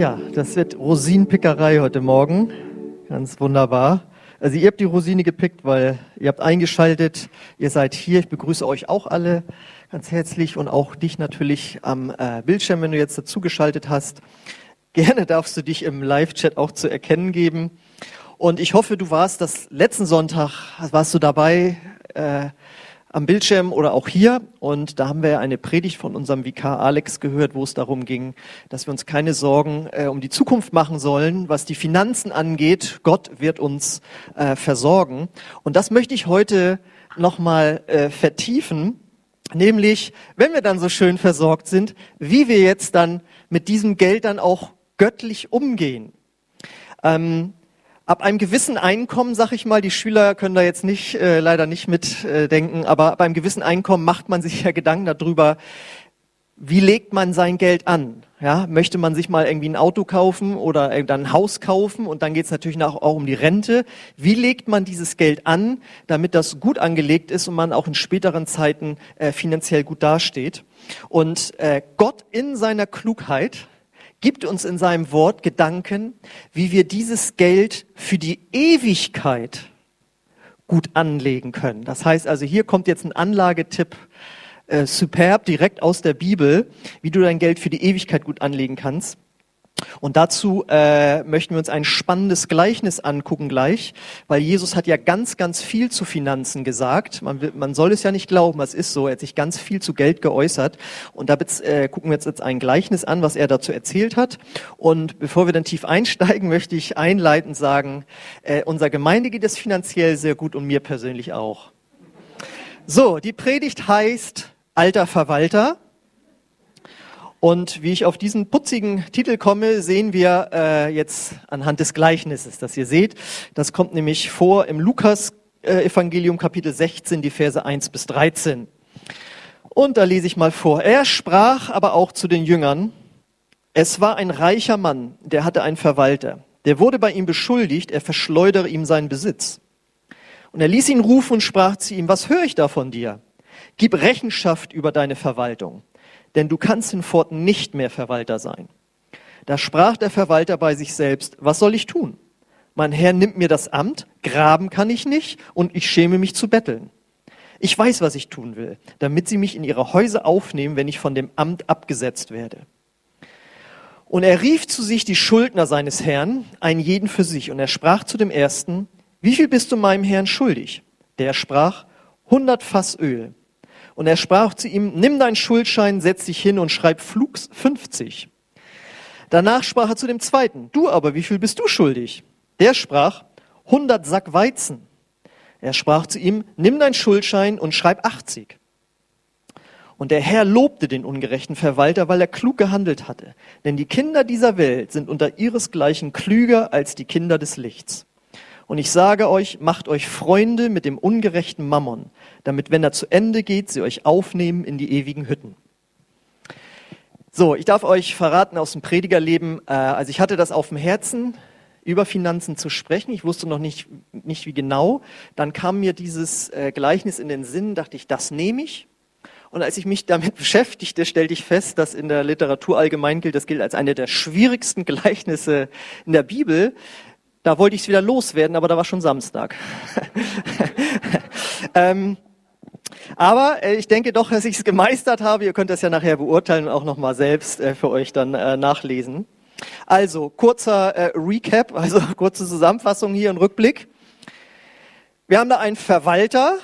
Ja, das wird Rosinenpickerei heute Morgen. Ganz wunderbar. Also ihr habt die Rosine gepickt, weil ihr habt eingeschaltet. Ihr seid hier. Ich begrüße euch auch alle ganz herzlich und auch dich natürlich am äh, Bildschirm, wenn du jetzt dazugeschaltet hast. Gerne darfst du dich im Live-Chat auch zu erkennen geben. Und ich hoffe, du warst das letzten Sonntag, warst du dabei, äh, am Bildschirm oder auch hier. Und da haben wir eine Predigt von unserem Vikar Alex gehört, wo es darum ging, dass wir uns keine Sorgen äh, um die Zukunft machen sollen, was die Finanzen angeht. Gott wird uns äh, versorgen. Und das möchte ich heute nochmal äh, vertiefen. Nämlich, wenn wir dann so schön versorgt sind, wie wir jetzt dann mit diesem Geld dann auch göttlich umgehen. Ähm, ab einem gewissen Einkommen, sag ich mal, die Schüler können da jetzt nicht äh, leider nicht mitdenken, äh, aber ab einem gewissen Einkommen macht man sich ja Gedanken darüber, wie legt man sein Geld an? Ja, möchte man sich mal irgendwie ein Auto kaufen oder dann ein Haus kaufen und dann geht es natürlich auch um die Rente. Wie legt man dieses Geld an, damit das gut angelegt ist und man auch in späteren Zeiten äh, finanziell gut dasteht? Und äh, Gott in seiner Klugheit gibt uns in seinem Wort Gedanken, wie wir dieses Geld für die Ewigkeit gut anlegen können. Das heißt also, hier kommt jetzt ein Anlagetipp, äh, superb, direkt aus der Bibel, wie du dein Geld für die Ewigkeit gut anlegen kannst. Und dazu äh, möchten wir uns ein spannendes Gleichnis angucken gleich, weil Jesus hat ja ganz, ganz viel zu Finanzen gesagt. Man, will, man soll es ja nicht glauben, es ist so. Er hat sich ganz viel zu Geld geäußert. Und da äh, gucken wir jetzt, jetzt ein Gleichnis an, was er dazu erzählt hat. Und bevor wir dann tief einsteigen, möchte ich einleitend sagen, äh, unser Gemeinde geht es finanziell sehr gut und mir persönlich auch. So, die Predigt heißt Alter Verwalter. Und wie ich auf diesen putzigen Titel komme, sehen wir äh, jetzt anhand des Gleichnisses, das ihr seht. Das kommt nämlich vor im Lukas äh, Evangelium Kapitel 16, die Verse 1 bis 13. Und da lese ich mal vor. Er sprach aber auch zu den Jüngern, es war ein reicher Mann, der hatte einen Verwalter. Der wurde bei ihm beschuldigt, er verschleudere ihm seinen Besitz. Und er ließ ihn rufen und sprach zu ihm, was höre ich da von dir? Gib Rechenschaft über deine Verwaltung denn du kannst hinfort nicht mehr Verwalter sein. Da sprach der Verwalter bei sich selbst, was soll ich tun? Mein Herr nimmt mir das Amt, graben kann ich nicht und ich schäme mich zu betteln. Ich weiß, was ich tun will, damit sie mich in ihre Häuser aufnehmen, wenn ich von dem Amt abgesetzt werde. Und er rief zu sich die Schuldner seines Herrn, einen jeden für sich, und er sprach zu dem ersten, wie viel bist du meinem Herrn schuldig? Der sprach, hundert Fass Öl. Und er sprach zu ihm, nimm deinen Schuldschein, setz dich hin und schreib Flugs 50. Danach sprach er zu dem zweiten, du aber, wie viel bist du schuldig? Der sprach, 100 Sack Weizen. Er sprach zu ihm, nimm deinen Schuldschein und schreib 80. Und der Herr lobte den ungerechten Verwalter, weil er klug gehandelt hatte. Denn die Kinder dieser Welt sind unter ihresgleichen klüger als die Kinder des Lichts. Und ich sage euch, macht euch Freunde mit dem ungerechten Mammon, damit, wenn er zu Ende geht, sie euch aufnehmen in die ewigen Hütten. So, ich darf euch verraten aus dem Predigerleben, äh, also ich hatte das auf dem Herzen, über Finanzen zu sprechen. Ich wusste noch nicht, nicht wie genau. Dann kam mir dieses äh, Gleichnis in den Sinn, dachte ich, das nehme ich. Und als ich mich damit beschäftigte, stellte ich fest, dass in der Literatur allgemein gilt, das gilt als eine der schwierigsten Gleichnisse in der Bibel. Da wollte ich es wieder loswerden, aber da war schon Samstag. ähm, aber äh, ich denke doch, dass ich es gemeistert habe. Ihr könnt das ja nachher beurteilen und auch nochmal selbst äh, für euch dann äh, nachlesen. Also kurzer äh, Recap, also kurze Zusammenfassung hier und Rückblick. Wir haben da einen Verwalter,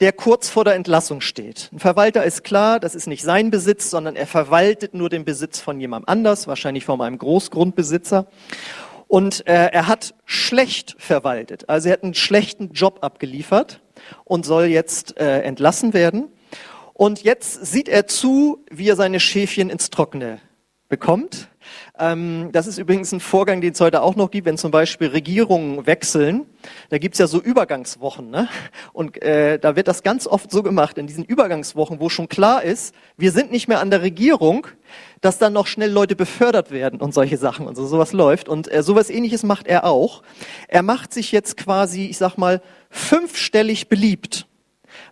der kurz vor der Entlassung steht. Ein Verwalter ist klar, das ist nicht sein Besitz, sondern er verwaltet nur den Besitz von jemand anders, wahrscheinlich von einem Großgrundbesitzer. Und äh, er hat schlecht verwaltet. Also er hat einen schlechten Job abgeliefert und soll jetzt äh, entlassen werden. Und jetzt sieht er zu, wie er seine Schäfchen ins Trockene bekommt. Ähm, das ist übrigens ein Vorgang, den es heute auch noch gibt, wenn zum Beispiel Regierungen wechseln. Da gibt's ja so Übergangswochen. Ne? Und äh, da wird das ganz oft so gemacht, in diesen Übergangswochen, wo schon klar ist, wir sind nicht mehr an der Regierung, dass dann noch schnell Leute befördert werden und solche Sachen und so sowas läuft. Und äh, sowas ähnliches macht er auch. Er macht sich jetzt quasi, ich sag mal, fünfstellig beliebt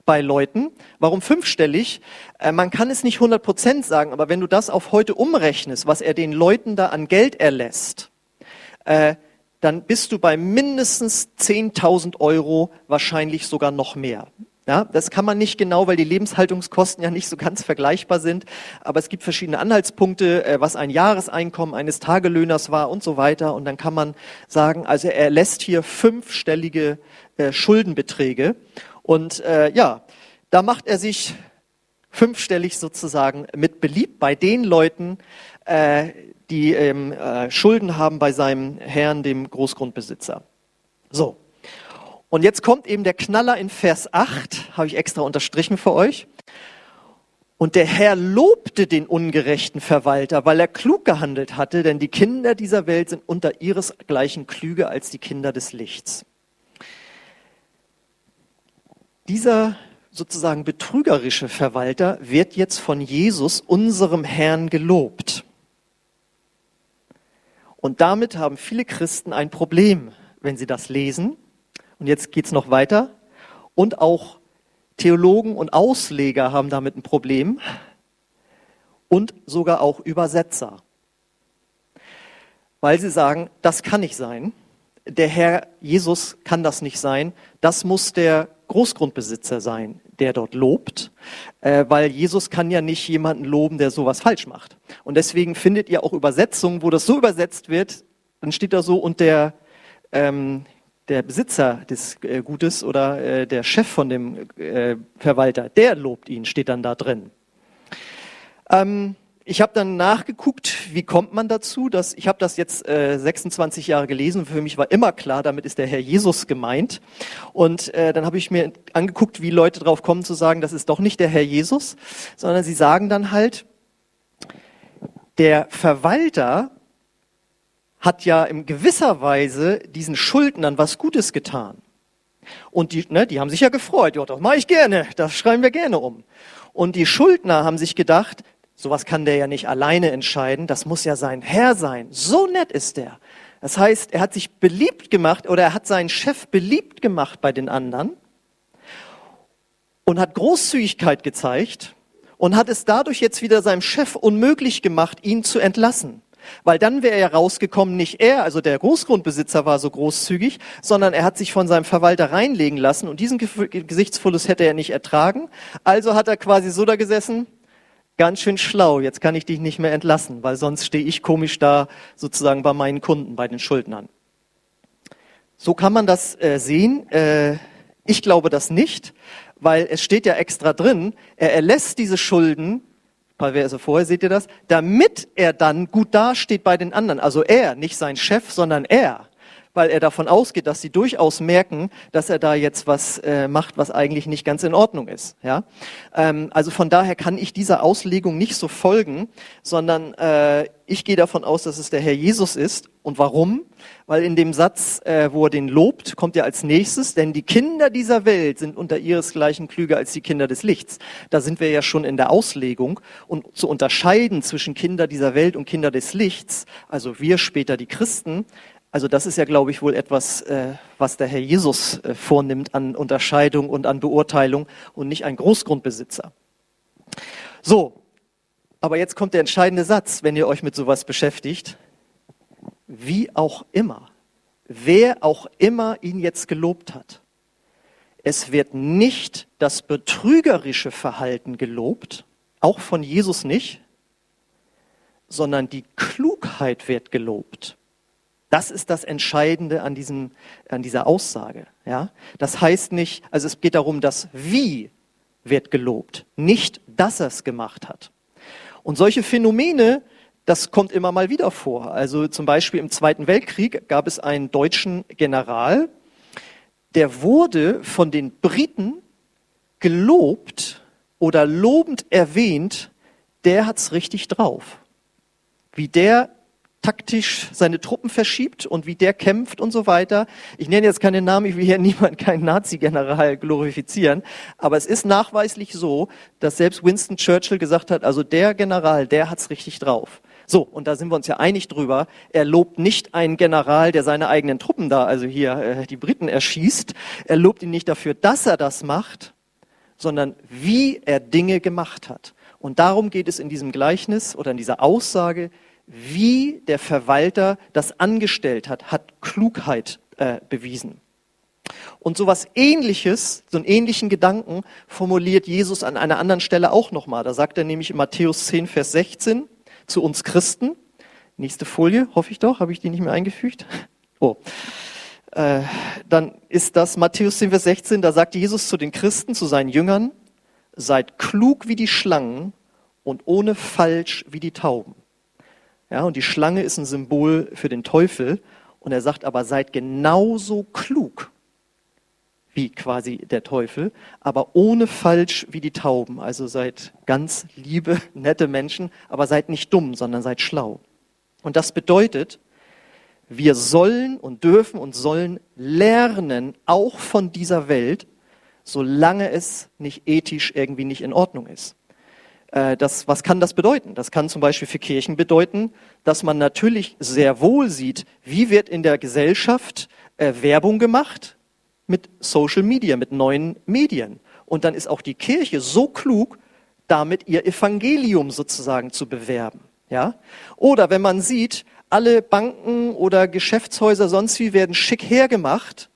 bei Leuten. Warum fünfstellig? Äh, man kann es nicht 100 Prozent sagen, aber wenn du das auf heute umrechnest, was er den Leuten da an Geld erlässt, äh, dann bist du bei mindestens 10.000 Euro, wahrscheinlich sogar noch mehr. Ja, das kann man nicht genau, weil die Lebenshaltungskosten ja nicht so ganz vergleichbar sind. Aber es gibt verschiedene Anhaltspunkte, äh, was ein Jahreseinkommen eines Tagelöhners war und so weiter. Und dann kann man sagen, also er lässt hier fünfstellige äh, Schuldenbeträge. Und äh, ja, da macht er sich fünfstellig sozusagen mit beliebt bei den Leuten, äh, die ähm, äh, Schulden haben bei seinem Herrn, dem Großgrundbesitzer. So. Und jetzt kommt eben der Knaller in Vers 8, habe ich extra unterstrichen für euch. Und der Herr lobte den ungerechten Verwalter, weil er klug gehandelt hatte, denn die Kinder dieser Welt sind unter ihresgleichen klüger als die Kinder des Lichts. Dieser sozusagen betrügerische Verwalter wird jetzt von Jesus, unserem Herrn, gelobt. Und damit haben viele Christen ein Problem, wenn sie das lesen, und jetzt geht's noch weiter. Und auch Theologen und Ausleger haben damit ein Problem. Und sogar auch Übersetzer. Weil sie sagen, das kann nicht sein. Der Herr Jesus kann das nicht sein. Das muss der Großgrundbesitzer sein, der dort lobt, äh, weil Jesus kann ja nicht jemanden loben, der sowas falsch macht. Und deswegen findet ihr auch Übersetzungen, wo das so übersetzt wird, dann steht da so, und der ähm, der Besitzer des äh, Gutes oder äh, der Chef von dem äh, Verwalter, der lobt ihn, steht dann da drin. Ähm, ich habe dann nachgeguckt, wie kommt man dazu, dass ich habe das jetzt äh, 26 Jahre gelesen. Für mich war immer klar, damit ist der Herr Jesus gemeint. Und äh, dann habe ich mir angeguckt, wie Leute drauf kommen zu sagen, das ist doch nicht der Herr Jesus, sondern sie sagen dann halt, der Verwalter hat ja in gewisser Weise diesen Schuldnern was Gutes getan. Und die, ne, die haben sich ja gefreut. Ja, das mache ich gerne. Das schreiben wir gerne um. Und die Schuldner haben sich gedacht, sowas kann der ja nicht alleine entscheiden. Das muss ja sein Herr sein. So nett ist der. Das heißt, er hat sich beliebt gemacht oder er hat seinen Chef beliebt gemacht bei den anderen und hat Großzügigkeit gezeigt und hat es dadurch jetzt wieder seinem Chef unmöglich gemacht, ihn zu entlassen. Weil dann wäre ja rausgekommen, nicht er, also der Großgrundbesitzer war so großzügig, sondern er hat sich von seinem Verwalter reinlegen lassen und diesen Gesichtsverlust hätte er nicht ertragen. Also hat er quasi so da gesessen, ganz schön schlau, jetzt kann ich dich nicht mehr entlassen, weil sonst stehe ich komisch da sozusagen bei meinen Kunden, bei den Schuldnern. So kann man das äh, sehen. Äh, ich glaube das nicht, weil es steht ja extra drin, er erlässt diese Schulden Verse vorher seht ihr das, damit er dann gut dasteht bei den anderen. Also er, nicht sein Chef, sondern er, weil er davon ausgeht, dass sie durchaus merken, dass er da jetzt was äh, macht, was eigentlich nicht ganz in Ordnung ist. Ja, ähm, also von daher kann ich dieser Auslegung nicht so folgen, sondern äh, ich gehe davon aus, dass es der Herr Jesus ist. Und warum? Weil in dem Satz, äh, wo er den lobt, kommt er als nächstes, denn die Kinder dieser Welt sind unter ihresgleichen klüger als die Kinder des Lichts. Da sind wir ja schon in der Auslegung. Und zu unterscheiden zwischen Kinder dieser Welt und Kinder des Lichts, also wir später die Christen, also das ist ja, glaube ich, wohl etwas, äh, was der Herr Jesus äh, vornimmt an Unterscheidung und an Beurteilung und nicht ein Großgrundbesitzer. So, aber jetzt kommt der entscheidende Satz, wenn ihr euch mit sowas beschäftigt. Wie auch immer, wer auch immer ihn jetzt gelobt hat, es wird nicht das betrügerische Verhalten gelobt, auch von Jesus nicht, sondern die Klugheit wird gelobt. Das ist das Entscheidende an, diesem, an dieser Aussage. Ja? Das heißt nicht, also es geht darum, dass wie wird gelobt, nicht, dass er es gemacht hat. Und solche Phänomene, das kommt immer mal wieder vor. Also zum Beispiel im Zweiten Weltkrieg gab es einen deutschen General, der wurde von den Briten gelobt oder lobend erwähnt, der hat's richtig drauf. Wie der taktisch seine Truppen verschiebt und wie der kämpft und so weiter. Ich nenne jetzt keine Namen, ich will hier niemand keinen Nazi-General glorifizieren, aber es ist nachweislich so, dass selbst Winston Churchill gesagt hat, also der General, der hat's richtig drauf. So, und da sind wir uns ja einig drüber. Er lobt nicht einen General, der seine eigenen Truppen da, also hier äh, die Briten erschießt. Er lobt ihn nicht dafür, dass er das macht, sondern wie er Dinge gemacht hat. Und darum geht es in diesem Gleichnis oder in dieser Aussage, wie der Verwalter das angestellt hat, hat Klugheit äh, bewiesen. Und so was ähnliches, so einen ähnlichen Gedanken formuliert Jesus an einer anderen Stelle auch nochmal. Da sagt er nämlich in Matthäus 10, Vers 16 zu uns Christen. Nächste Folie, hoffe ich doch, habe ich die nicht mehr eingefügt? Oh. Äh, dann ist das Matthäus 10, Vers 16, da sagt Jesus zu den Christen, zu seinen Jüngern, seid klug wie die Schlangen und ohne falsch wie die Tauben. Ja, und die Schlange ist ein Symbol für den Teufel. Und er sagt aber, seid genauso klug wie quasi der Teufel, aber ohne falsch wie die Tauben. Also seid ganz liebe, nette Menschen, aber seid nicht dumm, sondern seid schlau. Und das bedeutet, wir sollen und dürfen und sollen lernen, auch von dieser Welt, solange es nicht ethisch irgendwie nicht in Ordnung ist. Äh, das, was kann das bedeuten? Das kann zum Beispiel für Kirchen bedeuten, dass man natürlich sehr wohl sieht, wie wird in der Gesellschaft äh, Werbung gemacht mit Social Media, mit neuen Medien. Und dann ist auch die Kirche so klug, damit ihr Evangelium sozusagen zu bewerben. Ja? Oder wenn man sieht, alle Banken oder Geschäftshäuser sonst wie werden schick hergemacht,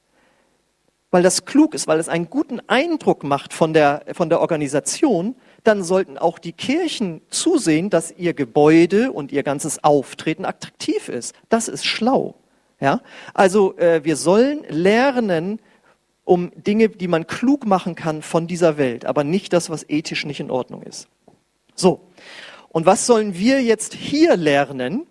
weil das klug ist, weil es einen guten Eindruck macht von der, von der Organisation, dann sollten auch die Kirchen zusehen, dass ihr Gebäude und ihr ganzes Auftreten attraktiv ist. Das ist schlau. Ja? Also äh, wir sollen lernen, um Dinge, die man klug machen kann von dieser Welt, aber nicht das, was ethisch nicht in Ordnung ist. So, und was sollen wir jetzt hier lernen?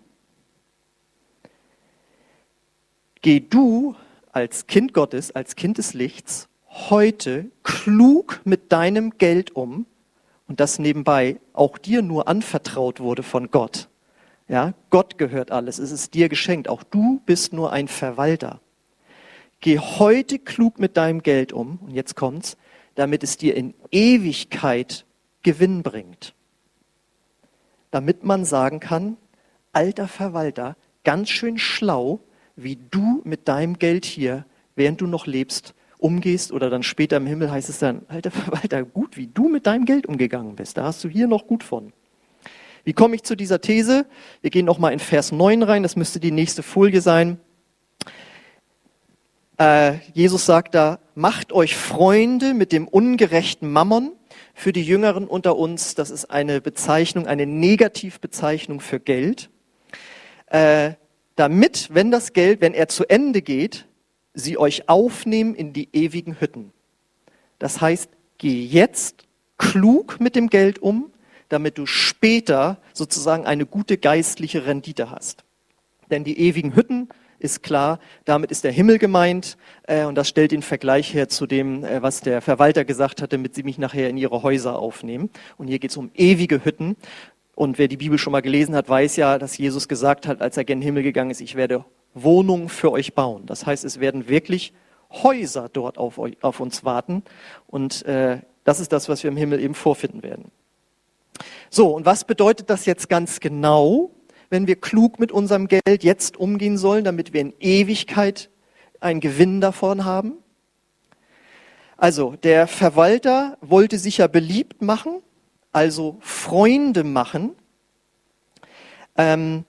Geh du als Kind Gottes, als Kind des Lichts, heute klug mit deinem Geld um, und das nebenbei auch dir nur anvertraut wurde von Gott. Ja, Gott gehört alles, es ist dir geschenkt, auch du bist nur ein Verwalter. Geh heute klug mit deinem Geld um, und jetzt kommt's, damit es dir in Ewigkeit Gewinn bringt. Damit man sagen kann, alter Verwalter, ganz schön schlau, wie du mit deinem Geld hier, während du noch lebst, umgehst oder dann später im Himmel heißt es dann, alter Verwalter, gut, wie du mit deinem Geld umgegangen bist. Da hast du hier noch gut von. Wie komme ich zu dieser These? Wir gehen noch mal in Vers 9 rein, das müsste die nächste Folie sein. Äh, Jesus sagt da, macht euch Freunde mit dem ungerechten Mammon. Für die Jüngeren unter uns, das ist eine Bezeichnung, eine Negativbezeichnung für Geld. Äh, damit, wenn das Geld, wenn er zu Ende geht, sie euch aufnehmen in die ewigen Hütten. Das heißt, geh jetzt klug mit dem Geld um, damit du später sozusagen eine gute geistliche Rendite hast. Denn die ewigen Hütten ist klar, damit ist der Himmel gemeint äh, und das stellt den Vergleich her zu dem, äh, was der Verwalter gesagt hatte, mit sie mich nachher in ihre Häuser aufnehmen. Und hier geht es um ewige Hütten. Und wer die Bibel schon mal gelesen hat, weiß ja, dass Jesus gesagt hat, als er gen Himmel gegangen ist, ich werde Wohnungen für euch bauen. Das heißt, es werden wirklich Häuser dort auf, euch, auf uns warten. Und äh, das ist das, was wir im Himmel eben vorfinden werden. So, und was bedeutet das jetzt ganz genau, wenn wir klug mit unserem Geld jetzt umgehen sollen, damit wir in Ewigkeit einen Gewinn davon haben? Also, der Verwalter wollte sich ja beliebt machen, also Freunde machen. Ähm,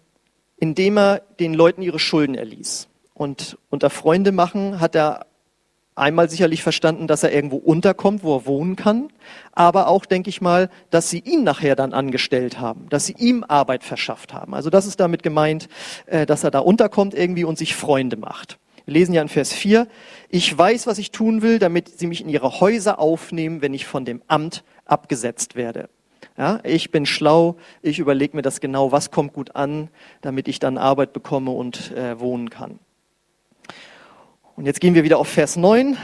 indem er den Leuten ihre Schulden erließ. Und unter Freunde machen hat er einmal sicherlich verstanden, dass er irgendwo unterkommt, wo er wohnen kann, aber auch, denke ich mal, dass sie ihn nachher dann angestellt haben, dass sie ihm Arbeit verschafft haben. Also das ist damit gemeint, äh, dass er da unterkommt irgendwie und sich Freunde macht. Wir lesen ja in Vers 4, ich weiß, was ich tun will, damit sie mich in ihre Häuser aufnehmen, wenn ich von dem Amt abgesetzt werde. Ja, ich bin schlau, ich überlege mir das genau, was kommt gut an, damit ich dann Arbeit bekomme und äh, wohnen kann. Und jetzt gehen wir wieder auf Vers 9.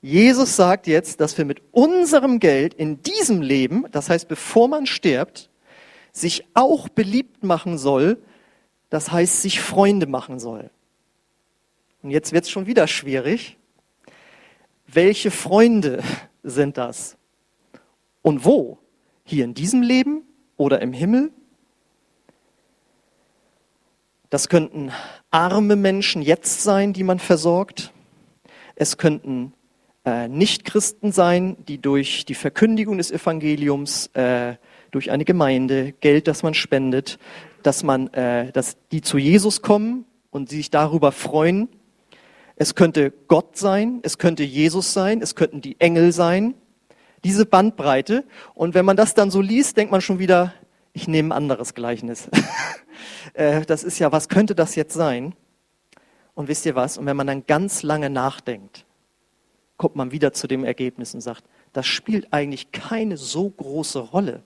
Jesus sagt jetzt, dass wir mit unserem Geld in diesem Leben, das heißt bevor man stirbt, sich auch beliebt machen soll, das heißt sich Freunde machen soll. Und jetzt wird es schon wieder schwierig. Welche Freunde sind das? Und wo? Hier in diesem Leben oder im Himmel? Das könnten arme Menschen jetzt sein, die man versorgt. Es könnten äh, Nichtchristen sein, die durch die Verkündigung des Evangeliums, äh, durch eine Gemeinde, Geld, das man spendet, dass man, äh, dass die zu Jesus kommen und sich darüber freuen. Es könnte Gott sein, es könnte Jesus sein, es könnten die Engel sein. Diese Bandbreite. Und wenn man das dann so liest, denkt man schon wieder, ich nehme ein anderes Gleichnis. Äh, das ist ja, was könnte das jetzt sein? Und wisst ihr was? Und wenn man dann ganz lange nachdenkt, kommt man wieder zu dem Ergebnis und sagt, das spielt eigentlich keine so große Rolle.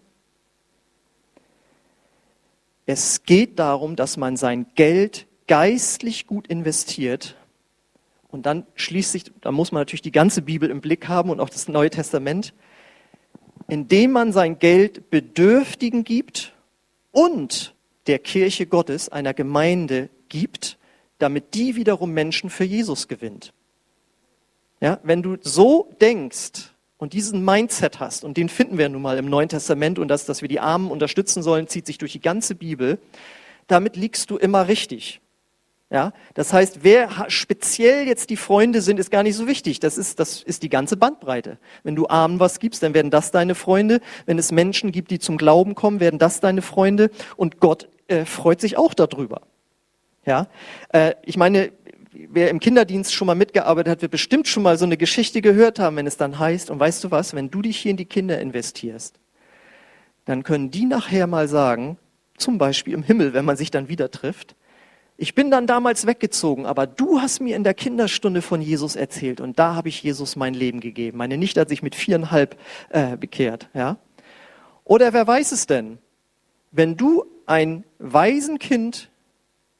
Es geht darum, dass man sein Geld geistlich gut investiert. Und dann schließt sich, da muss man natürlich die ganze Bibel im Blick haben und auch das Neue Testament, indem man sein Geld Bedürftigen gibt und der Kirche Gottes, einer Gemeinde gibt, damit die wiederum Menschen für Jesus gewinnt. Ja, wenn du so denkst und diesen Mindset hast, und den finden wir nun mal im Neuen Testament, und das, dass wir die Armen unterstützen sollen, zieht sich durch die ganze Bibel, damit liegst du immer richtig. Ja, das heißt, wer speziell jetzt die Freunde sind, ist gar nicht so wichtig. Das ist, das ist die ganze Bandbreite. Wenn du Armen was gibst, dann werden das deine Freunde. Wenn es Menschen gibt, die zum Glauben kommen, werden das deine Freunde. Und Gott äh, freut sich auch darüber. Ja, äh, ich meine, wer im Kinderdienst schon mal mitgearbeitet hat, wird bestimmt schon mal so eine Geschichte gehört haben, wenn es dann heißt, und weißt du was, wenn du dich hier in die Kinder investierst, dann können die nachher mal sagen, zum Beispiel im Himmel, wenn man sich dann wieder trifft, ich bin dann damals weggezogen, aber du hast mir in der Kinderstunde von Jesus erzählt und da habe ich Jesus mein Leben gegeben. Meine Nichte hat sich mit viereinhalb äh, bekehrt. Ja? Oder wer weiß es denn? Wenn du ein Waisenkind,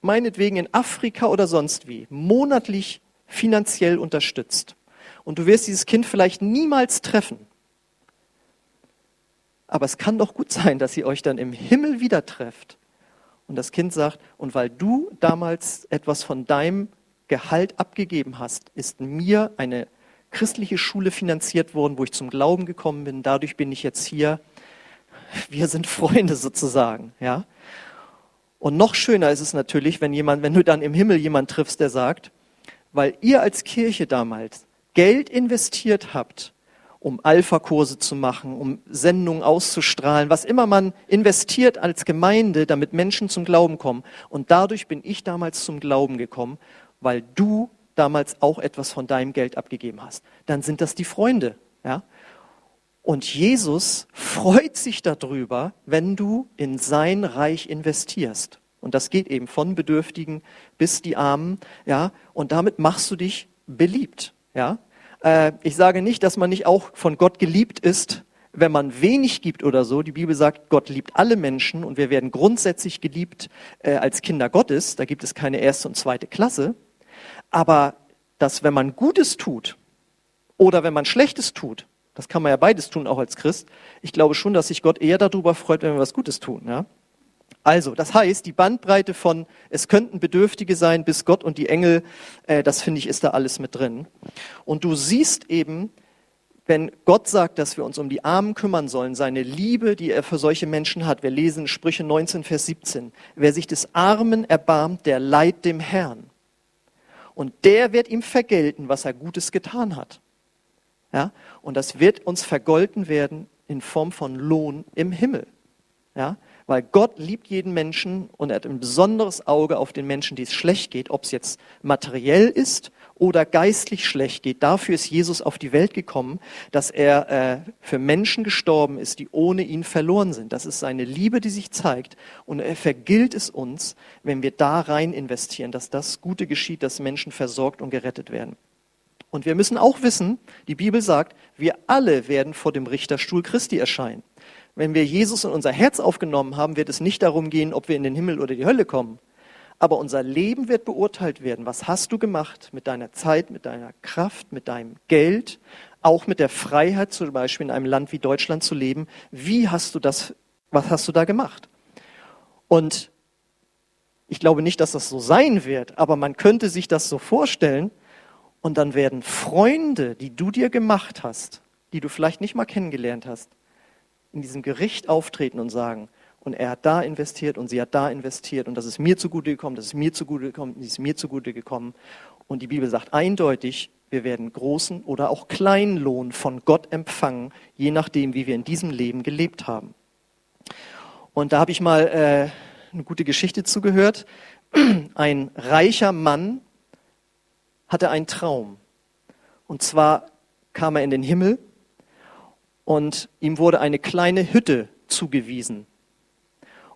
meinetwegen in Afrika oder sonst wie, monatlich finanziell unterstützt und du wirst dieses Kind vielleicht niemals treffen, aber es kann doch gut sein, dass ihr euch dann im Himmel wieder trefft und das Kind sagt, und weil du damals etwas von deinem Gehalt abgegeben hast, ist mir eine christliche Schule finanziert worden, wo ich zum Glauben gekommen bin. Dadurch bin ich jetzt hier. Wir sind Freunde sozusagen, ja. Und noch schöner ist es natürlich, wenn jemand, wenn du dann im Himmel jemand triffst, der sagt, weil ihr als Kirche damals Geld investiert habt, um Alpha-Kurse zu machen, um Sendungen auszustrahlen, was immer man investiert als Gemeinde, damit Menschen zum Glauben kommen. Und dadurch bin ich damals zum Glauben gekommen, weil du damals auch etwas von deinem Geld abgegeben hast. Dann sind das die Freunde, ja. Und Jesus freut sich darüber, wenn du in sein Reich investierst. Und das geht eben von Bedürftigen bis die Armen, ja. Und damit machst du dich beliebt, ja. Äh, ich sage nicht, dass man nicht auch von Gott geliebt ist, wenn man wenig gibt oder so. Die Bibel sagt, Gott liebt alle Menschen und wir werden grundsätzlich geliebt äh, als Kinder Gottes. Da gibt es keine erste und zweite Klasse. Aber dass, wenn man Gutes tut oder wenn man Schlechtes tut, das kann man ja beides tun, auch als Christ. Ich glaube schon, dass sich Gott eher darüber freut, wenn wir was Gutes tun. Ja? Also, das heißt, die Bandbreite von es könnten Bedürftige sein bis Gott und die Engel, äh, das finde ich, ist da alles mit drin. Und du siehst eben, wenn Gott sagt, dass wir uns um die Armen kümmern sollen, seine Liebe, die er für solche Menschen hat. Wir lesen Sprüche 19, Vers 17. Wer sich des Armen erbarmt, der leiht dem Herrn. Und der wird ihm vergelten, was er Gutes getan hat. Ja? Und das wird uns vergolten werden in Form von Lohn im Himmel. Ja? Weil Gott liebt jeden Menschen und er hat ein besonderes Auge auf den Menschen, die es schlecht geht, ob es jetzt materiell ist oder geistlich schlecht geht. Dafür ist Jesus auf die Welt gekommen, dass er äh, für Menschen gestorben ist, die ohne ihn verloren sind. Das ist seine Liebe, die sich zeigt und er vergilt es uns, wenn wir da rein investieren, dass das Gute geschieht, dass Menschen versorgt und gerettet werden. Und wir müssen auch wissen, die Bibel sagt, wir alle werden vor dem Richterstuhl Christi erscheinen. Wenn wir Jesus in unser Herz aufgenommen haben, wird es nicht darum gehen, ob wir in den Himmel oder die Hölle kommen. Aber unser Leben wird beurteilt werden. Was hast du gemacht mit deiner Zeit, mit deiner Kraft, mit deinem Geld, auch mit der Freiheit, zum Beispiel in einem Land wie Deutschland zu leben? Wie hast du das, was hast du da gemacht? Und ich glaube nicht, dass das so sein wird, aber man könnte sich das so vorstellen. Und dann werden Freunde, die du dir gemacht hast, die du vielleicht nicht mal kennengelernt hast, in diesem Gericht auftreten und sagen, und er hat da investiert und sie hat da investiert und das ist mir zugute gekommen, das ist mir zugute gekommen, das ist mir zugute gekommen. Und die Bibel sagt eindeutig, wir werden großen oder auch kleinen Lohn von Gott empfangen, je nachdem, wie wir in diesem Leben gelebt haben. Und da habe ich mal äh, eine gute Geschichte zugehört. Ein reicher Mann hatte einen Traum. Und zwar kam er in den Himmel und ihm wurde eine kleine Hütte zugewiesen.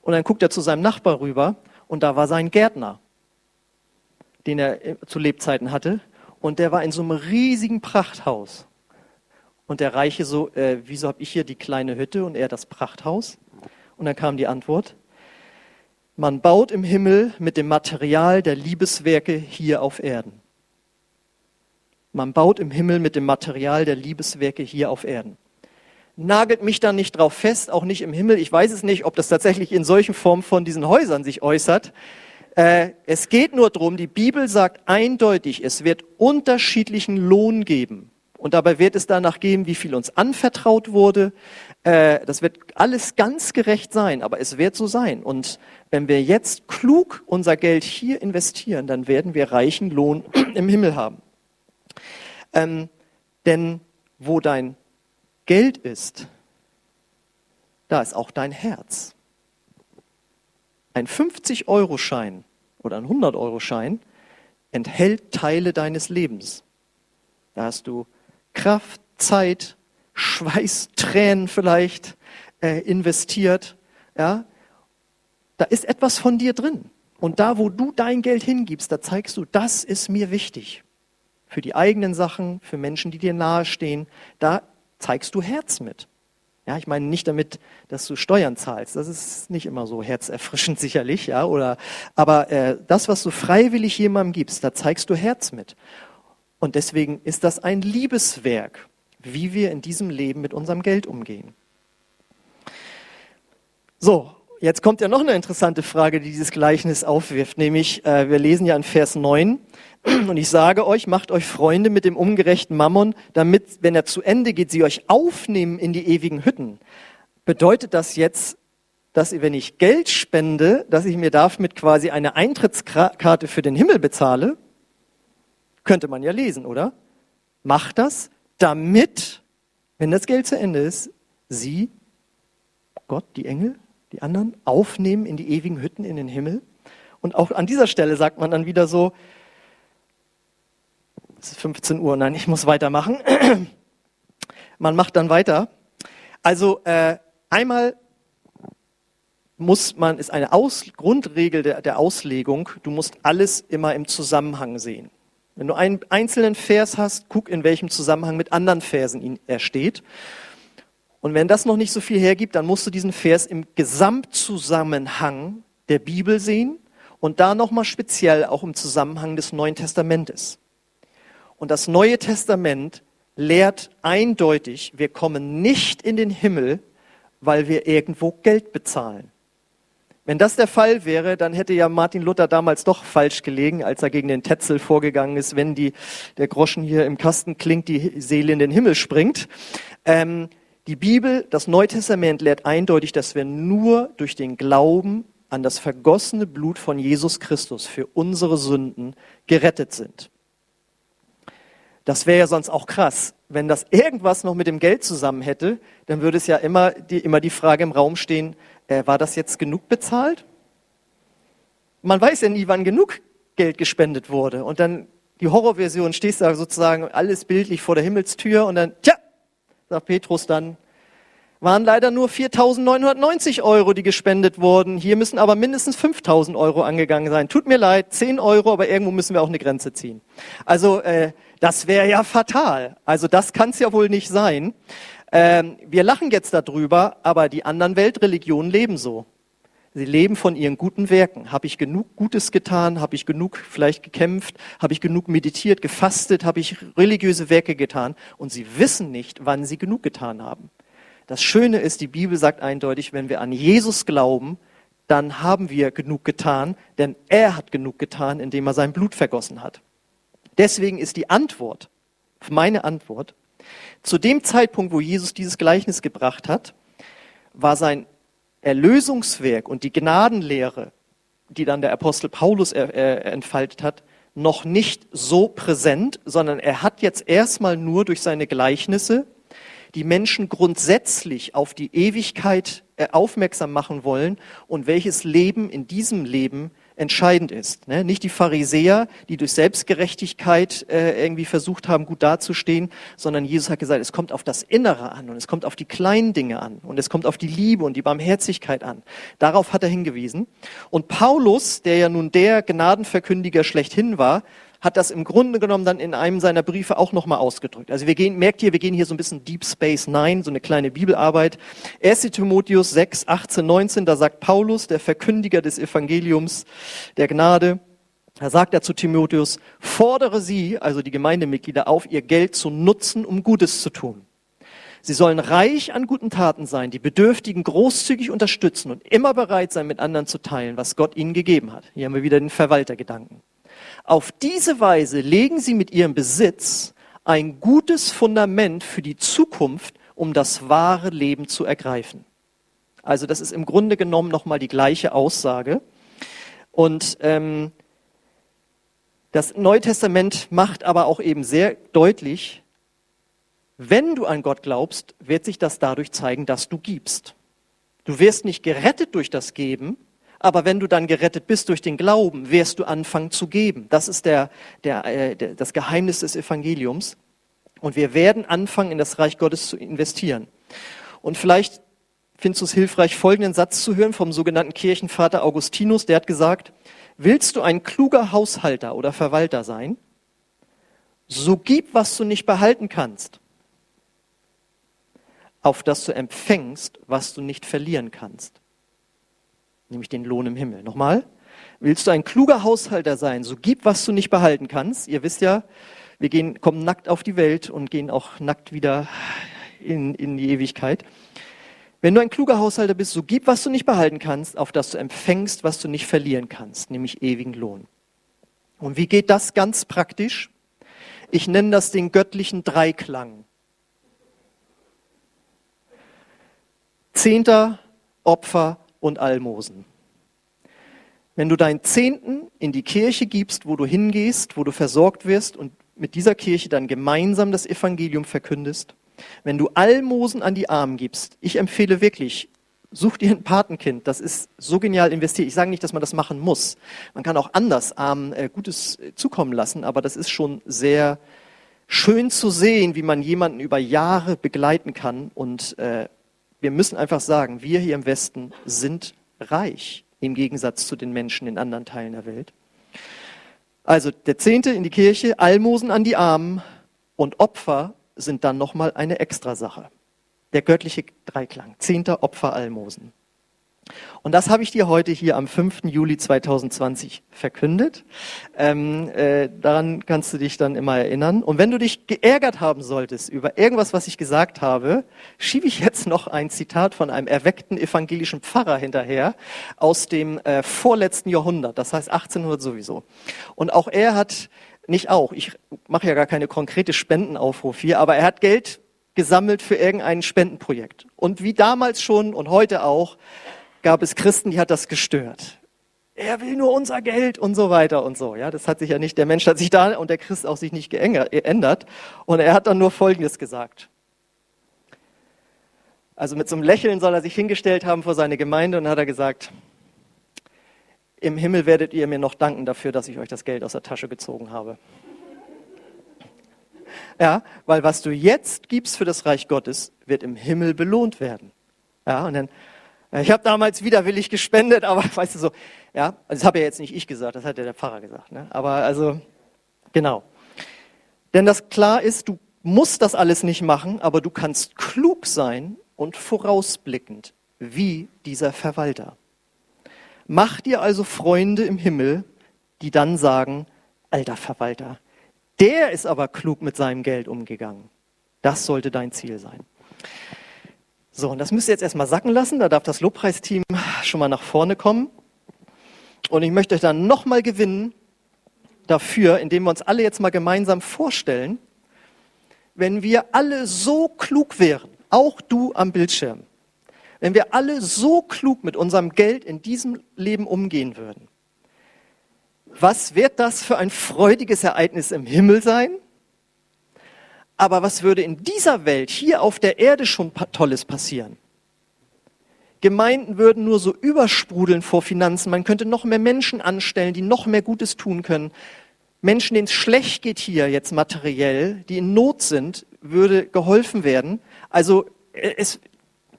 Und dann guckt er zu seinem Nachbar rüber und da war sein Gärtner, den er äh, zu Lebzeiten hatte. Und der war in so einem riesigen Prachthaus. Und der Reiche so, äh, wieso habe ich hier die kleine Hütte und er das Prachthaus? Und dann kam die Antwort, man baut im Himmel mit dem Material der Liebeswerke hier auf Erden. Man baut im Himmel mit dem Material der Liebeswerke hier auf Erden. Nagelt mich da nicht drauf fest, auch nicht im Himmel. Ich weiß es nicht, ob das tatsächlich in solchen Formen von diesen Häusern sich äußert. Äh, es geht nur darum, die Bibel sagt eindeutig, es wird unterschiedlichen Lohn geben. Und dabei wird es danach geben, wie viel uns anvertraut wurde. Äh, das wird alles ganz gerecht sein, aber es wird so sein. Und wenn wir jetzt klug unser Geld hier investieren, dann werden wir reichen Lohn im Himmel haben. Ähm, denn wo dein Geld ist, da ist auch dein Herz. Ein 50-Euro-Schein oder ein 100-Euro-Schein enthält Teile deines Lebens. Da hast du Kraft, Zeit, Schweiß, Tränen vielleicht äh, investiert. Ja? Da ist etwas von dir drin. Und da, wo du dein Geld hingibst, da zeigst du, das ist mir wichtig für die eigenen Sachen, für Menschen, die dir nahestehen, da zeigst du Herz mit. Ja, ich meine nicht damit, dass du Steuern zahlst. Das ist nicht immer so herzerfrischend sicherlich, ja. Oder, aber äh, das, was du freiwillig jemandem gibst, da zeigst du Herz mit. Und deswegen ist das ein Liebeswerk, wie wir in diesem Leben mit unserem Geld umgehen. So, jetzt kommt ja noch eine interessante Frage, die dieses Gleichnis aufwirft, nämlich äh, wir lesen ja in Vers 9, und ich sage euch, macht euch Freunde mit dem ungerechten Mammon, damit, wenn er zu Ende geht, sie euch aufnehmen in die ewigen Hütten. Bedeutet das jetzt, dass wenn ich Geld spende, dass ich mir damit quasi eine Eintrittskarte für den Himmel bezahle? Könnte man ja lesen, oder? Macht das, damit, wenn das Geld zu Ende ist, sie, Gott, die Engel, die anderen, aufnehmen in die ewigen Hütten in den Himmel. Und auch an dieser Stelle sagt man dann wieder so, es ist 15 Uhr, nein, ich muss weitermachen. Man macht dann weiter. Also äh, einmal muss man, ist eine Aus, Grundregel der, der Auslegung, du musst alles immer im Zusammenhang sehen. Wenn du einen einzelnen Vers hast, guck, in welchem Zusammenhang mit anderen Versen er steht. Und wenn das noch nicht so viel hergibt, dann musst du diesen Vers im Gesamtzusammenhang der Bibel sehen und da nochmal speziell auch im Zusammenhang des Neuen Testamentes. Und das Neue Testament lehrt eindeutig, wir kommen nicht in den Himmel, weil wir irgendwo Geld bezahlen. Wenn das der Fall wäre, dann hätte ja Martin Luther damals doch falsch gelegen, als er gegen den Tetzel vorgegangen ist, wenn die, der Groschen hier im Kasten klingt, die Seele in den Himmel springt. Ähm, die Bibel, das Neue Testament lehrt eindeutig, dass wir nur durch den Glauben an das vergossene Blut von Jesus Christus für unsere Sünden gerettet sind. Das wäre ja sonst auch krass. Wenn das irgendwas noch mit dem Geld zusammen hätte, dann würde es ja immer die, immer die Frage im Raum stehen, äh, war das jetzt genug bezahlt? Man weiß ja nie, wann genug Geld gespendet wurde. Und dann die Horrorversion, stehst da sozusagen alles bildlich vor der Himmelstür und dann, tja, sagt Petrus dann, waren leider nur 4.990 Euro, die gespendet wurden. Hier müssen aber mindestens 5.000 Euro angegangen sein. Tut mir leid, 10 Euro, aber irgendwo müssen wir auch eine Grenze ziehen. Also äh, das wäre ja fatal. Also das kann es ja wohl nicht sein. Ähm, wir lachen jetzt darüber, aber die anderen Weltreligionen leben so. Sie leben von ihren guten Werken. Habe ich genug Gutes getan? Habe ich genug vielleicht gekämpft? Habe ich genug meditiert, gefastet? Habe ich religiöse Werke getan? Und sie wissen nicht, wann sie genug getan haben. Das Schöne ist, die Bibel sagt eindeutig, wenn wir an Jesus glauben, dann haben wir genug getan, denn er hat genug getan, indem er sein Blut vergossen hat. Deswegen ist die Antwort, meine Antwort, zu dem Zeitpunkt, wo Jesus dieses Gleichnis gebracht hat, war sein Erlösungswerk und die Gnadenlehre, die dann der Apostel Paulus er, er, entfaltet hat, noch nicht so präsent, sondern er hat jetzt erstmal nur durch seine Gleichnisse die Menschen grundsätzlich auf die Ewigkeit äh, aufmerksam machen wollen und welches Leben in diesem Leben entscheidend ist. Ne? Nicht die Pharisäer, die durch Selbstgerechtigkeit äh, irgendwie versucht haben, gut dazustehen, sondern Jesus hat gesagt, es kommt auf das Innere an und es kommt auf die kleinen Dinge an und es kommt auf die Liebe und die Barmherzigkeit an. Darauf hat er hingewiesen. Und Paulus, der ja nun der Gnadenverkündiger schlechthin war, hat das im Grunde genommen dann in einem seiner Briefe auch nochmal ausgedrückt. Also wir gehen, merkt ihr, wir gehen hier so ein bisschen Deep Space Nine, so eine kleine Bibelarbeit. 1. Timotheus 6, 18, 19, da sagt Paulus, der Verkündiger des Evangeliums der Gnade, da sagt er zu Timotheus, fordere sie, also die Gemeindemitglieder, auf, ihr Geld zu nutzen, um Gutes zu tun. Sie sollen reich an guten Taten sein, die Bedürftigen großzügig unterstützen und immer bereit sein, mit anderen zu teilen, was Gott ihnen gegeben hat. Hier haben wir wieder den Verwaltergedanken. Auf diese Weise legen sie mit ihrem Besitz ein gutes Fundament für die Zukunft, um das wahre Leben zu ergreifen. Also das ist im Grunde genommen nochmal die gleiche Aussage. Und ähm, das Neue Testament macht aber auch eben sehr deutlich, wenn du an Gott glaubst, wird sich das dadurch zeigen, dass du gibst. Du wirst nicht gerettet durch das Geben, aber wenn du dann gerettet bist durch den Glauben, wirst du anfangen zu geben. Das ist der, der, äh, der, das Geheimnis des Evangeliums. Und wir werden anfangen, in das Reich Gottes zu investieren. Und vielleicht findest du es hilfreich, folgenden Satz zu hören vom sogenannten Kirchenvater Augustinus. Der hat gesagt, willst du ein kluger Haushalter oder Verwalter sein? So gib, was du nicht behalten kannst, auf das du empfängst, was du nicht verlieren kannst nämlich den Lohn im Himmel. Nochmal, willst du ein kluger Haushalter sein, so gib, was du nicht behalten kannst. Ihr wisst ja, wir gehen, kommen nackt auf die Welt und gehen auch nackt wieder in, in die Ewigkeit. Wenn du ein kluger Haushalter bist, so gib, was du nicht behalten kannst, auf das du empfängst, was du nicht verlieren kannst, nämlich ewigen Lohn. Und wie geht das ganz praktisch? Ich nenne das den göttlichen Dreiklang. Zehnter, Opfer, und Almosen. Wenn du deinen Zehnten in die Kirche gibst, wo du hingehst, wo du versorgt wirst und mit dieser Kirche dann gemeinsam das Evangelium verkündest, wenn du Almosen an die Armen gibst, ich empfehle wirklich, such dir ein Patenkind, das ist so genial investiert. Ich sage nicht, dass man das machen muss. Man kann auch anders Armen äh, Gutes äh, zukommen lassen, aber das ist schon sehr schön zu sehen, wie man jemanden über Jahre begleiten kann und äh, wir müssen einfach sagen, wir hier im Westen sind reich im Gegensatz zu den Menschen in anderen Teilen der Welt. Also der Zehnte in die Kirche, Almosen an die Armen und Opfer sind dann nochmal eine Extrasache. Der göttliche Dreiklang, Zehnter Opfer, Almosen. Und das habe ich dir heute hier am 5. Juli 2020 verkündet. Ähm, äh, daran kannst du dich dann immer erinnern. Und wenn du dich geärgert haben solltest über irgendwas, was ich gesagt habe, schiebe ich jetzt noch ein Zitat von einem erweckten evangelischen Pfarrer hinterher aus dem äh, vorletzten Jahrhundert, das heißt 1800 sowieso. Und auch er hat, nicht auch, ich mache ja gar keine konkrete Spendenaufruf hier, aber er hat Geld gesammelt für irgendein Spendenprojekt. Und wie damals schon und heute auch, gab es Christen, die hat das gestört. Er will nur unser Geld und so weiter und so. Ja, das hat sich ja nicht, der Mensch hat sich da und der Christ auch sich nicht geändert. Und er hat dann nur Folgendes gesagt. Also mit so einem Lächeln soll er sich hingestellt haben vor seine Gemeinde und hat er gesagt, im Himmel werdet ihr mir noch danken dafür, dass ich euch das Geld aus der Tasche gezogen habe. Ja, weil was du jetzt gibst für das Reich Gottes, wird im Himmel belohnt werden. Ja, und dann ich habe damals widerwillig gespendet, aber weißt du so, ja, also das habe ja jetzt nicht ich gesagt, das hat ja der Pfarrer gesagt. Ne? Aber also, genau. Denn das klar ist, du musst das alles nicht machen, aber du kannst klug sein und vorausblickend, wie dieser Verwalter. Mach dir also Freunde im Himmel, die dann sagen, alter Verwalter, der ist aber klug mit seinem Geld umgegangen. Das sollte dein Ziel sein. So, und das müsst ihr jetzt erstmal sacken lassen. Da darf das Lobpreisteam schon mal nach vorne kommen. Und ich möchte euch dann nochmal gewinnen dafür, indem wir uns alle jetzt mal gemeinsam vorstellen, wenn wir alle so klug wären, auch du am Bildschirm, wenn wir alle so klug mit unserem Geld in diesem Leben umgehen würden, Was wird das für ein freudiges Ereignis im Himmel sein? Aber was würde in dieser Welt, hier auf der Erde schon Tolles passieren? Gemeinden würden nur so übersprudeln vor Finanzen. Man könnte noch mehr Menschen anstellen, die noch mehr Gutes tun können. Menschen, denen es schlecht geht hier jetzt materiell, die in Not sind, würde geholfen werden. Also äh, es,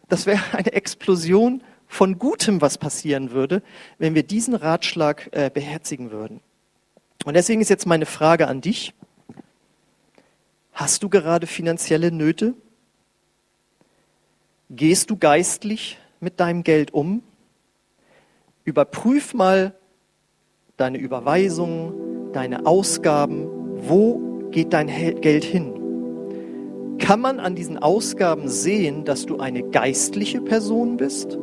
das wäre eine Explosion von Gutem, was passieren würde, wenn wir diesen Ratschlag äh, beherzigen würden. Und deswegen ist jetzt meine Frage an dich. Hast du gerade finanzielle Nöte? Gehst du geistlich mit deinem Geld um? Überprüf mal deine Überweisungen, deine Ausgaben. Wo geht dein Geld hin? Kann man an diesen Ausgaben sehen, dass du eine geistliche Person bist?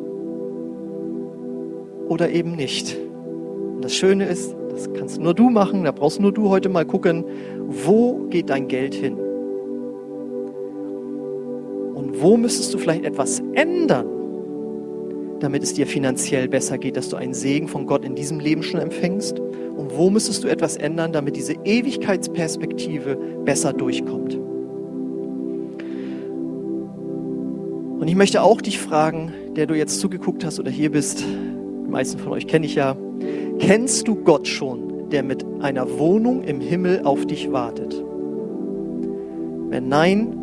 Oder eben nicht? Und das Schöne ist, das kannst nur du machen, da brauchst nur du heute mal gucken, wo geht dein Geld hin? Und wo müsstest du vielleicht etwas ändern, damit es dir finanziell besser geht, dass du einen Segen von Gott in diesem Leben schon empfängst? Und wo müsstest du etwas ändern, damit diese Ewigkeitsperspektive besser durchkommt? Und ich möchte auch dich fragen, der du jetzt zugeguckt hast oder hier bist, die meisten von euch kenne ich ja, kennst du Gott schon, der mit einer Wohnung im Himmel auf dich wartet? Wenn nein,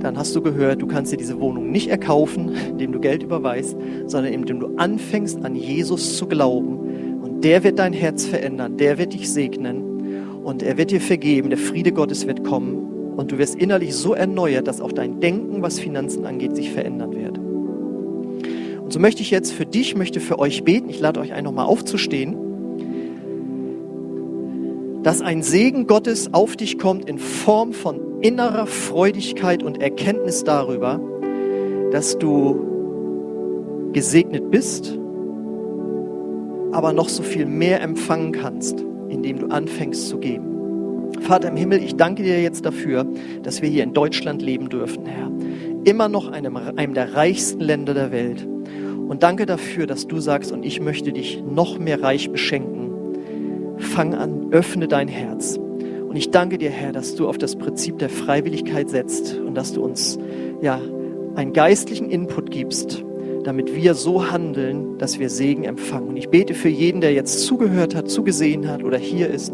dann hast du gehört, du kannst dir diese Wohnung nicht erkaufen, indem du Geld überweist, sondern indem du anfängst an Jesus zu glauben. Und der wird dein Herz verändern, der wird dich segnen und er wird dir vergeben, der Friede Gottes wird kommen und du wirst innerlich so erneuert, dass auch dein Denken, was Finanzen angeht, sich verändern wird. Und so möchte ich jetzt für dich, möchte für euch beten. Ich lade euch ein, nochmal aufzustehen. Dass ein Segen Gottes auf dich kommt in Form von innerer Freudigkeit und Erkenntnis darüber, dass du gesegnet bist, aber noch so viel mehr empfangen kannst, indem du anfängst zu geben. Vater im Himmel, ich danke dir jetzt dafür, dass wir hier in Deutschland leben dürfen, Herr. Immer noch einem, einem der reichsten Länder der Welt. Und danke dafür, dass du sagst, und ich möchte dich noch mehr reich beschenken. Fang an, öffne dein Herz. Und ich danke dir, Herr, dass du auf das Prinzip der Freiwilligkeit setzt und dass du uns ja einen geistlichen Input gibst, damit wir so handeln, dass wir Segen empfangen. Und ich bete für jeden, der jetzt zugehört hat, zugesehen hat oder hier ist,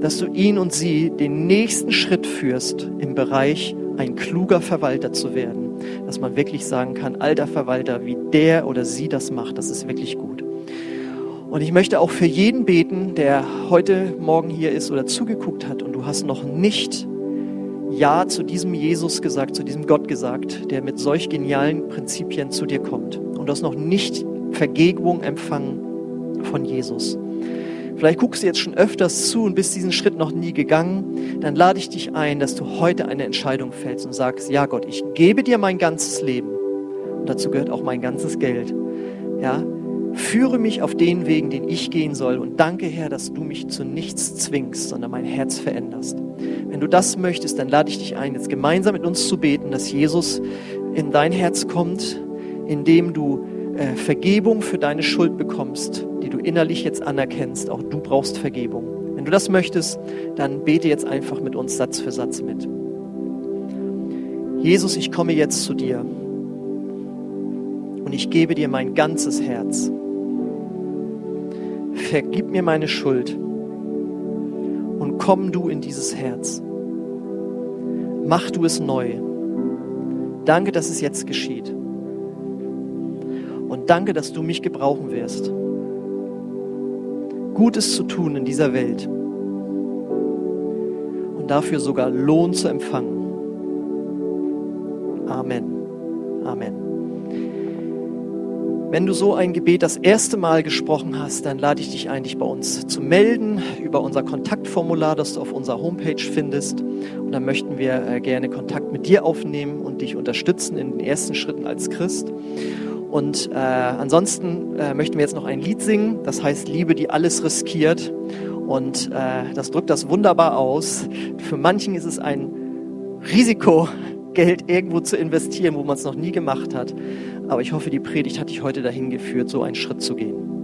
dass du ihn und sie den nächsten Schritt führst im Bereich, ein kluger Verwalter zu werden. Dass man wirklich sagen kann, alter Verwalter, wie der oder sie das macht, das ist wirklich gut. Und ich möchte auch für jeden beten, der heute Morgen hier ist oder zugeguckt hat und du hast noch nicht Ja zu diesem Jesus gesagt, zu diesem Gott gesagt, der mit solch genialen Prinzipien zu dir kommt. Und du hast noch nicht Vergebung empfangen von Jesus. Vielleicht guckst du jetzt schon öfters zu und bist diesen Schritt noch nie gegangen. Dann lade ich dich ein, dass du heute eine Entscheidung fällst und sagst, ja Gott, ich gebe dir mein ganzes Leben. Und dazu gehört auch mein ganzes Geld. Ja, führe mich auf den Wegen, den ich gehen soll. Und danke, Herr, dass du mich zu nichts zwingst, sondern mein Herz veränderst. Wenn du das möchtest, dann lade ich dich ein, jetzt gemeinsam mit uns zu beten, dass Jesus in dein Herz kommt, indem du äh, Vergebung für deine Schuld bekommst, die du innerlich jetzt anerkennst. Auch du brauchst Vergebung. Wenn du das möchtest, dann bete jetzt einfach mit uns Satz für Satz mit. Jesus, ich komme jetzt zu dir und ich gebe dir mein ganzes Herz. Vergib mir meine Schuld und komm du in dieses Herz. Mach du es neu. Danke, dass es jetzt geschieht. Und danke, dass du mich gebrauchen wirst, Gutes zu tun in dieser Welt und dafür sogar Lohn zu empfangen. Amen. Amen. Wenn du so ein Gebet das erste Mal gesprochen hast, dann lade ich dich ein, dich bei uns zu melden über unser Kontaktformular, das du auf unserer Homepage findest. Und dann möchten wir äh, gerne Kontakt mit dir aufnehmen und dich unterstützen in den ersten Schritten als Christ. Und äh, ansonsten äh, möchten wir jetzt noch ein Lied singen, das heißt Liebe, die alles riskiert. Und äh, das drückt das wunderbar aus. Für manchen ist es ein Risiko, Geld irgendwo zu investieren, wo man es noch nie gemacht hat. Aber ich hoffe, die Predigt hat dich heute dahin geführt, so einen Schritt zu gehen.